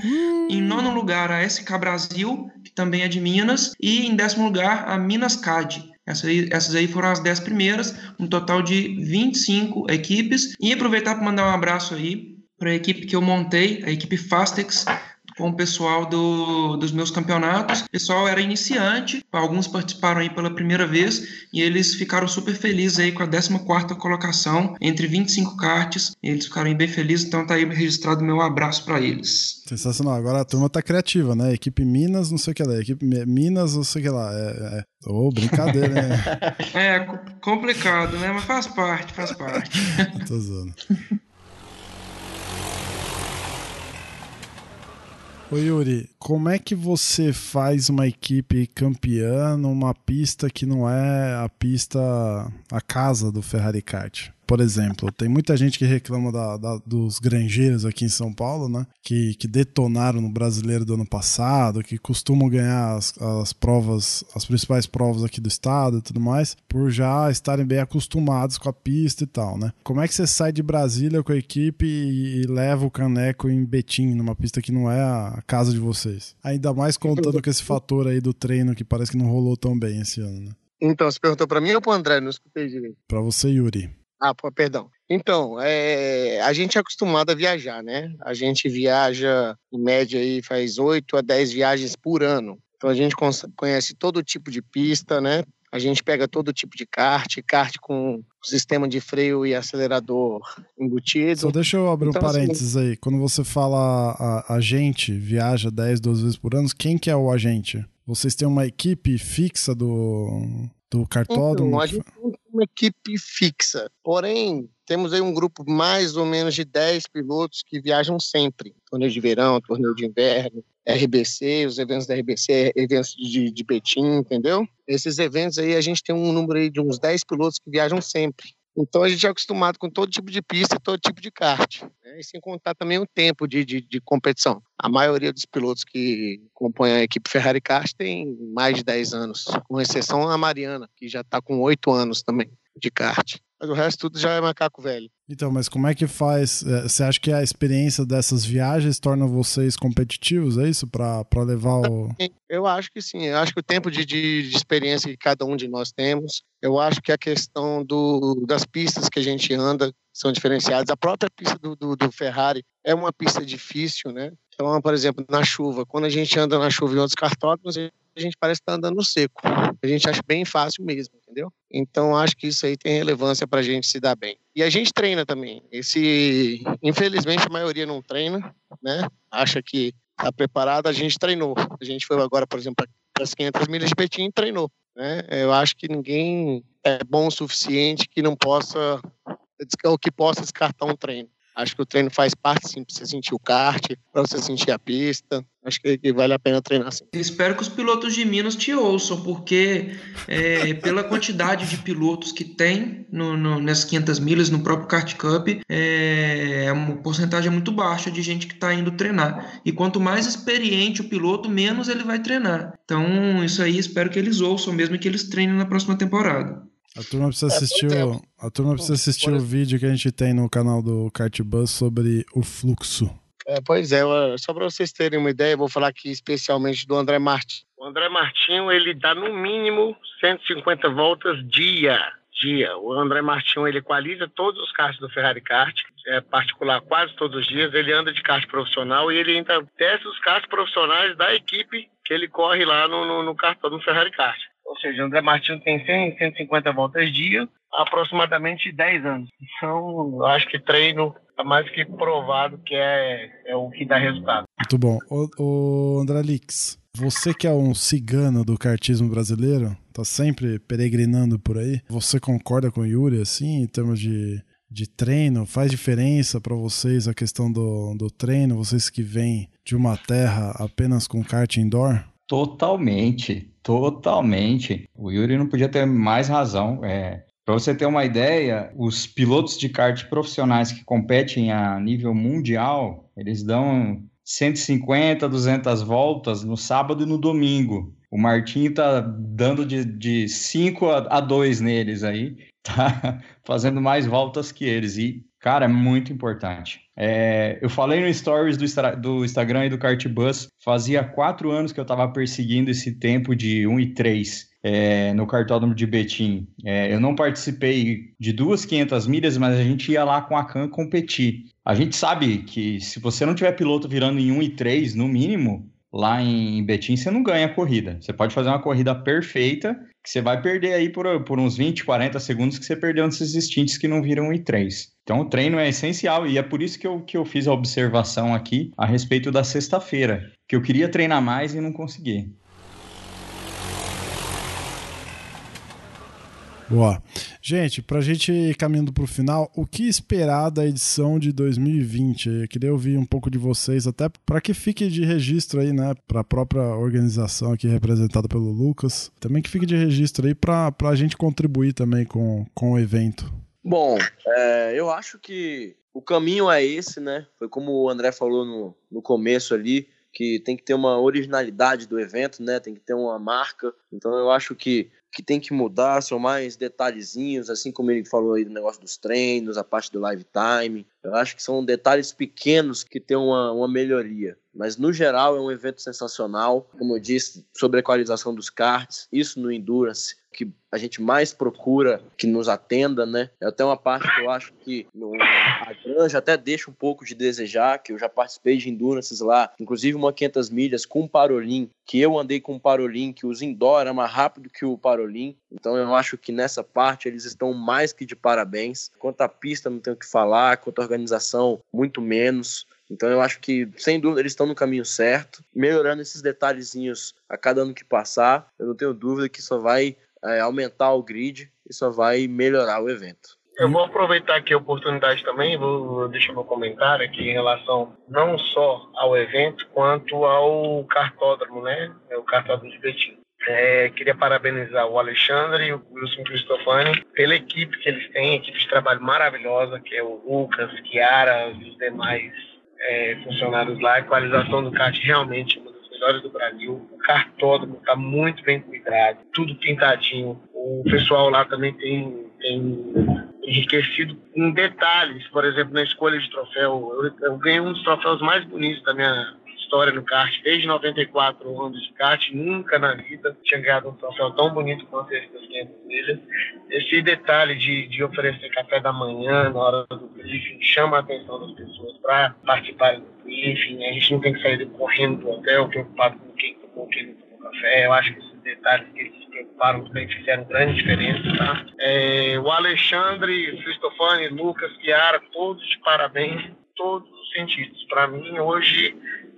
Em nono lugar a SK Brasil, que também é de Minas. E em décimo lugar a Minas CAD. Essas aí, essas aí foram as 10 primeiras, um total de 25 equipes. E aproveitar para mandar um abraço aí para a equipe que eu montei, a equipe Fastex, com o pessoal do, dos meus campeonatos. O pessoal era iniciante, alguns participaram aí pela primeira vez e eles ficaram super felizes aí com a 14 colocação entre 25 karts. Eles ficaram bem felizes, então tá aí registrado meu abraço para eles. Sensacional. Agora a turma tá criativa, né? Equipe Minas, não sei o que lá. Equipe Minas, não sei o que lá. É, é... Oh, brincadeira, né? é complicado, né? Mas faz parte, faz parte. Tô zoando. Ô Yuri, como é que você faz uma equipe campeã numa pista que não é a pista, a casa do Ferrari Kart? Por exemplo, tem muita gente que reclama da, da, dos granjeiros aqui em São Paulo, né? Que, que detonaram no brasileiro do ano passado, que costumam ganhar as, as provas, as principais provas aqui do estado e tudo mais, por já estarem bem acostumados com a pista e tal, né? Como é que você sai de Brasília com a equipe e, e leva o caneco em Betim, numa pista que não é a casa de vocês? Ainda mais contando com esse fator aí do treino que parece que não rolou tão bem esse ano, né? Então, você perguntou para mim ou para André? Não escutei direito. Para você, Yuri. Ah, perdão. Então, é, a gente é acostumado a viajar, né? A gente viaja, em média, aí, faz 8 a 10 viagens por ano. Então, a gente conhece todo tipo de pista, né? A gente pega todo tipo de kart, kart com sistema de freio e acelerador embutido. Só deixa eu abrir então, um assim, parênteses assim, aí. Quando você fala a, a gente viaja 10, 12 vezes por ano, quem que é o agente? Vocês têm uma equipe fixa do, do cartódromo? Então, a gente tem uma equipe fixa. Porém, temos aí um grupo mais ou menos de 10 pilotos que viajam sempre. Torneio de verão, torneio de inverno, RBC, os eventos da RBC, eventos de, de Betim, entendeu? Esses eventos aí, a gente tem um número aí de uns 10 pilotos que viajam sempre. Então a gente é acostumado com todo tipo de pista, todo tipo de kart. Né? E sem contar também o tempo de, de, de, competição. A maioria dos pilotos que compõem a equipe Ferrari Kart tem mais de 10 anos, com exceção a Mariana, que já está com 8 anos também de kart. Mas o resto tudo já é macaco velho. Então, mas como é que faz? É, você acha que a experiência dessas viagens torna vocês competitivos, é isso? Para levar o. Eu acho que sim. Eu acho que o tempo de, de, de, experiência que cada um de nós temos, eu acho que a questão do, das pistas que a gente anda são diferenciadas. A própria pista do, do, do Ferrari é uma pista difícil, né? Então, por exemplo, na chuva, quando a gente anda na chuva em outros cartódromos, a gente parece estar andando no seco. A gente acha bem fácil mesmo, entendeu? Então acho que isso aí tem relevância para a gente se dar bem. E a gente treina também. Esse, infelizmente a maioria não treina, né? Acha que está preparado. A gente treinou. A gente foi agora, por exemplo, para as 500 milhas de Betim e treinou. Né? Eu acho que ninguém é bom o suficiente que não possa que possa descartar um treino. Acho que o treino faz parte, sim, para você sentir o kart, para você sentir a pista. Acho que, que, vale a pena treinar, sim. espero que os pilotos de Minas te ouçam, porque é, pela quantidade de pilotos que tem no, no, nessas 500 milhas, no próprio Kart Cup, é, é uma porcentagem muito baixa de gente que está indo treinar. E quanto mais experiente o piloto, menos ele vai treinar. Então, isso aí, espero que eles ouçam mesmo e que eles treinem na próxima temporada. A turma precisa é, assistir, o, a turma precisa assistir o vídeo que a gente tem no canal do Kart Bus sobre o fluxo. É, pois é, só para vocês terem uma ideia, eu vou falar aqui especialmente do André Martins. O André Martinho, ele dá no mínimo 150 voltas dia. Dia. O André Martinho, ele equaliza todos os carros do Ferrari Kart, é particular quase todos os dias. Ele anda de kart profissional e ele ainda testa os carros profissionais da equipe que ele corre lá no, no, no cartão do Ferrari Kart. Ou seja, André Martins tem 100, 150 voltas dia, há aproximadamente 10 anos. Então, eu acho que treino é mais que provado que é, é o que dá resultado. Muito bom. O, o André Lix, você que é um cigano do kartismo brasileiro, tá sempre peregrinando por aí, você concorda com o Yuri, assim, em termos de de treino? Faz diferença para vocês a questão do, do treino? Vocês que vêm de uma terra apenas com kart indoor? Totalmente, totalmente. O Yuri não podia ter mais razão. É, para você ter uma ideia, os pilotos de kart profissionais que competem a nível mundial, eles dão 150, 200 voltas no sábado e no domingo. O Martin tá dando de 5 a 2 neles aí, tá fazendo mais voltas que eles. E, cara, é muito importante. É, eu falei no stories do, do Instagram e do Cartbus, fazia quatro anos que eu estava perseguindo esse tempo de 1 e 3 é, no cartódromo de Betim. É, eu não participei de duas 500 milhas, mas a gente ia lá com a CAN competir. A gente sabe que se você não tiver piloto virando em 1 e 3, no mínimo, lá em Betim, você não ganha a corrida. Você pode fazer uma corrida perfeita, que você vai perder aí por, por uns 20, 40 segundos que você perdeu nesses stints que não viram 1 e 3. Então o treino é essencial e é por isso que eu, que eu fiz a observação aqui a respeito da sexta-feira, que eu queria treinar mais e não consegui. Boa. Gente, para a gente ir caminhando para o final, o que esperar da edição de 2020? Eu queria ouvir um pouco de vocês, até para que fique de registro aí, né, para a própria organização aqui representada pelo Lucas, também que fique de registro aí para a gente contribuir também com, com o evento. Bom, é, eu acho que o caminho é esse, né? Foi como o André falou no, no começo ali, que tem que ter uma originalidade do evento, né? Tem que ter uma marca. Então eu acho que que tem que mudar são mais detalhezinhos, assim como ele falou aí do negócio dos treinos, a parte do live time. Eu acho que são detalhes pequenos que tem uma, uma melhoria. Mas no geral é um evento sensacional. Como eu disse, sobre a equalização dos karts, isso no Endurance que a gente mais procura que nos atenda, né? É até uma parte que eu acho que no, a granja até deixa um pouco de desejar, que eu já participei de endurances lá, inclusive uma 500 milhas com Parolim, que eu andei com Parolim, que os indoor era mais rápido que o Parolim. Então eu acho que nessa parte eles estão mais que de parabéns. Quanto à pista não tenho o que falar, quanto à organização muito menos. Então eu acho que, sem dúvida, eles estão no caminho certo, melhorando esses detalhezinhos a cada ano que passar. Eu não tenho dúvida que só vai é, aumentar o grid e só vai melhorar o evento. Eu vou aproveitar aqui a oportunidade também, vou deixar meu comentário aqui em relação não só ao evento, quanto ao cartódromo, né? É o cartódromo de Betim. É, queria parabenizar o Alexandre e o Wilson Cristofani pela equipe que eles têm, equipe de trabalho maravilhosa, que é o Lucas, Kiara e os demais é, funcionários lá. A equalização do kart realmente melhores do Brasil. O cartódromo está muito bem cuidado, tudo pintadinho. O pessoal lá também tem, tem enriquecido em detalhes, por exemplo, na escolha de troféu. Eu, eu ganhei um dos troféus mais bonitos da minha história no kart, desde 94 anos de kart, nunca na vida tinha ganhado um troféu tão bonito quanto esse das 500 milhas. Esse detalhe de, de oferecer café da manhã na hora do briefing chama a atenção das pessoas para participarem do briefing. A gente não tem que sair correndo do hotel preocupado com quem tomou, quem não tomou café. Eu acho que esses detalhes que eles preocuparam também fizeram grande diferença. Tá? É, o Alexandre, Cristofani, Lucas, Chiara, todos de parabéns, todos os sentidos. Para mim, hoje,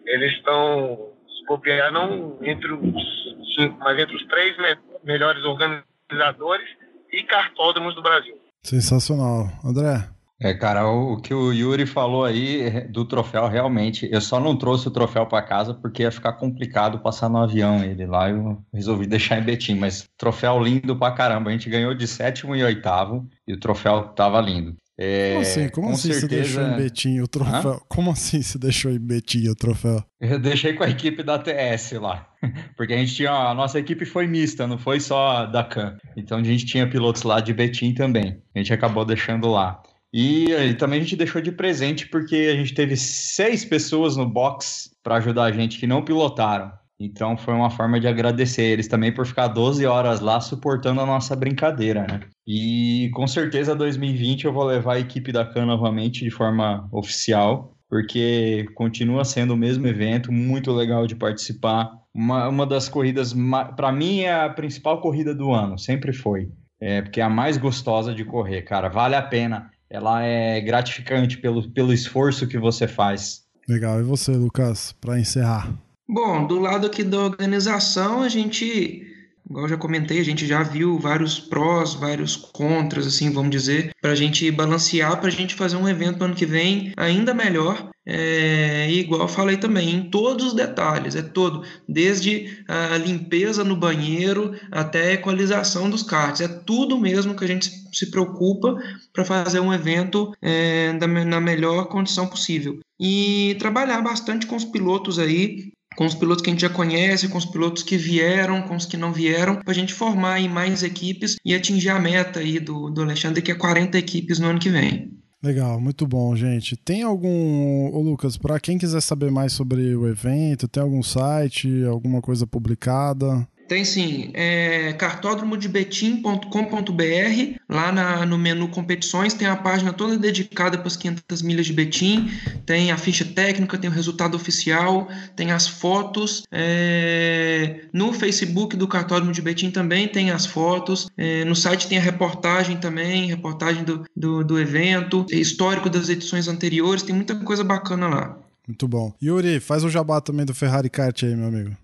eles estão, se copiar, não entre os cinco, mas entre os três me melhores organizadores e cartódromos do Brasil. Sensacional. André? É, cara, o, o, que o Yuri falou aí do troféu, realmente, eu só não trouxe o troféu para casa porque ia ficar complicado passar no avião ele lá, eu resolvi deixar em Betim, mas troféu lindo pra caramba, a gente ganhou de sétimo e oitavo e o troféu tava lindo. É, como assim? Como assim certeza... você deixou em Betim o troféu? Hã? Como assim você deixou em Betim o troféu? Eu deixei com a equipe da TS lá. Porque a gente tinha. A nossa equipe foi mista, não foi só da CAN. Então a gente tinha pilotos lá de Betim também. A gente acabou deixando lá. E, e também a gente deixou de presente porque a gente teve seis pessoas no box para ajudar a gente que não pilotaram. Então foi uma forma de agradecer eles também por ficar 12 horas lá suportando a nossa brincadeira, né? E com certeza 2020 eu vou levar a equipe da CAN novamente de forma oficial, porque continua sendo o mesmo evento, muito legal de participar. Uma, uma das corridas, para mim, é a principal corrida do ano, sempre foi. É, porque é a mais gostosa de correr, cara. Vale a pena. Ela é gratificante pelo, pelo esforço que você faz. Legal. E você, Lucas, para encerrar? Bom, do lado aqui da organização, a gente igual eu já comentei, a gente já viu vários prós, vários contras, assim, vamos dizer, para a gente balancear, para a gente fazer um evento ano que vem ainda melhor. É, igual eu falei também, em todos os detalhes, é todo, desde a limpeza no banheiro até a equalização dos karts, é tudo mesmo que a gente se preocupa para fazer um evento é, na melhor condição possível. E trabalhar bastante com os pilotos aí, com os pilotos que a gente já conhece, com os pilotos que vieram, com os que não vieram, para a gente formar aí mais equipes e atingir a meta aí do, do Alexandre, que é 40 equipes no ano que vem. Legal, muito bom, gente. Tem algum, ô Lucas, para quem quiser saber mais sobre o evento, tem algum site, alguma coisa publicada? Tem sim, é cartódromodebetim.com.br. Lá na, no menu competições tem a página toda dedicada para as 500 milhas de Betim. Tem a ficha técnica, tem o resultado oficial, tem as fotos. É, no Facebook do Cartódromo de Betim também tem as fotos. É, no site tem a reportagem também, reportagem do, do, do evento, histórico das edições anteriores. Tem muita coisa bacana lá. Muito bom. Yuri, faz o jabá também do Ferrari Kart aí, meu amigo.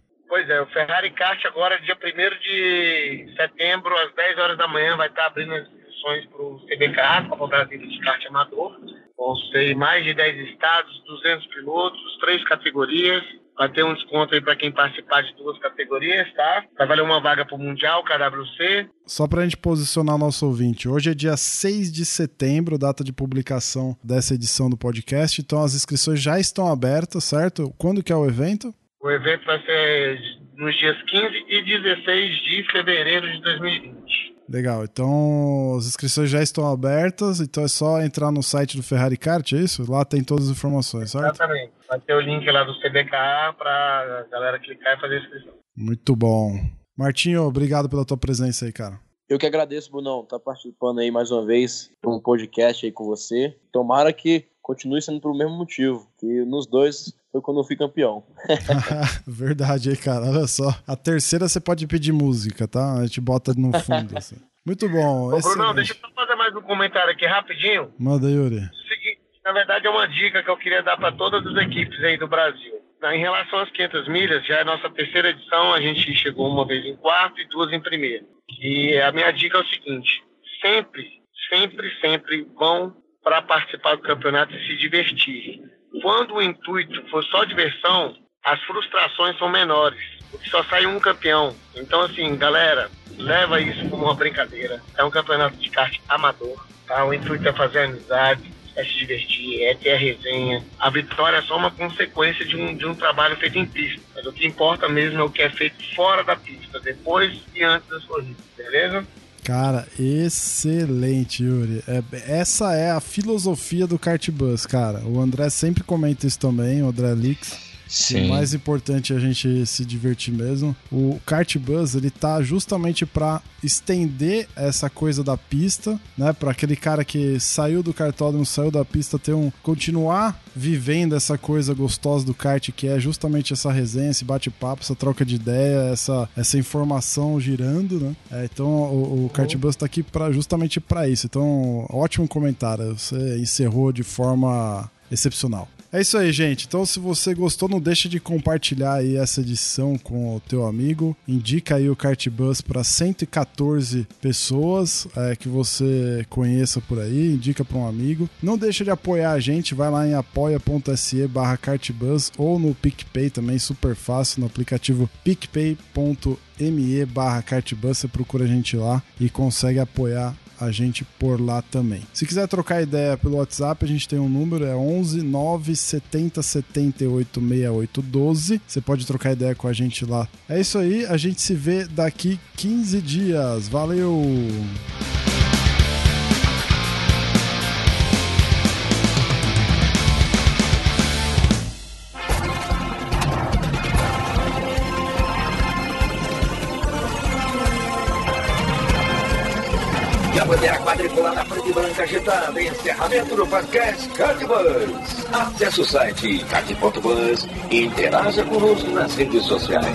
Pois é, o Ferrari Kart agora, dia 1 de setembro, às 10 horas da manhã, vai estar abrindo as inscrições para o CBKA, Copa Brasil de Kart Amador. Vão ser mais de 10 estados, 200 pilotos, três categorias. Vai ter um desconto aí para quem participar de duas categorias, tá? Vai valer uma vaga para o Mundial, KWC. Só para a gente posicionar o nosso ouvinte, hoje é dia 6 de setembro, data de publicação dessa edição do podcast, então as inscrições já estão abertas, certo? Quando que é o evento? O evento vai ser nos dias 15 e 16 de fevereiro de 2020. Legal, então as inscrições já estão abertas, então é só entrar no site do Ferrari Kart, é isso? Lá tem todas as informações, certo? Exatamente. Vai ter o link lá do CBKA para a galera clicar e fazer a inscrição. Muito bom. Martinho, obrigado pela tua presença aí, cara. Eu que agradeço, Brunão, estar tá participando aí mais uma vez de um podcast aí com você. Tomara que continue sendo pelo mesmo motivo, que nos dois foi quando eu fui campeão. Verdade aí, cara. Olha só. A terceira você pode pedir música, tá? A gente bota no fundo. Assim. Muito bom. Ô, Bruno, deixa eu só fazer mais um comentário aqui rapidinho. Manda, Yuri. Seguinte, na verdade, é uma dica que eu queria dar para todas as equipes aí do Brasil. Em relação às 500 milhas, já é nossa terceira edição, a gente chegou uma vez em quarto e duas em primeiro. E a minha dica é o seguinte: sempre, sempre, sempre vão para participar do campeonato e se divertir quando o intuito for só diversão, as frustrações são menores, porque só sai um campeão. Então, assim, galera, leva isso como uma brincadeira. É um campeonato de kart amador, tá? O intuito é fazer amizade, é se divertir, é ter a resenha. A vitória é só uma consequência de um, de um trabalho feito em pista. Mas o que importa mesmo é o que é feito fora da pista, depois e antes das corridas, beleza? Cara, excelente, Yuri. É, essa é a filosofia do kart bus, cara. O André sempre comenta isso também, o André Lix. Sim. O mais importante é a gente se divertir mesmo. O kart bus ele tá justamente para estender essa coisa da pista, né, para aquele cara que saiu do kartódromo, saiu da pista ter um continuar vivendo essa coisa gostosa do kart que é justamente essa resenha, esse bate-papo, essa troca de ideia, essa, essa informação girando, né? É, então o, o kart bus tá aqui para justamente para isso. Então, ótimo comentário. Você encerrou de forma excepcional. É isso aí, gente. Então, se você gostou, não deixa de compartilhar aí essa edição com o teu amigo. Indica aí o Cartbus para 114 pessoas é, que você conheça por aí. Indica para um amigo. Não deixa de apoiar a gente. Vai lá em apoia.se barra Cartbus ou no PicPay também, super fácil, no aplicativo picpay.me barra Cartbus. Você procura a gente lá e consegue apoiar a gente por lá também. Se quiser trocar ideia pelo WhatsApp, a gente tem um número, é 11 9 70 78 68 12. Você pode trocar ideia com a gente lá. É isso aí, a gente se vê daqui 15 dias. Valeu! E branca agitada. Encerramento do podcast Cardbus. Acesse o site card.bus e interaja conosco nas redes sociais.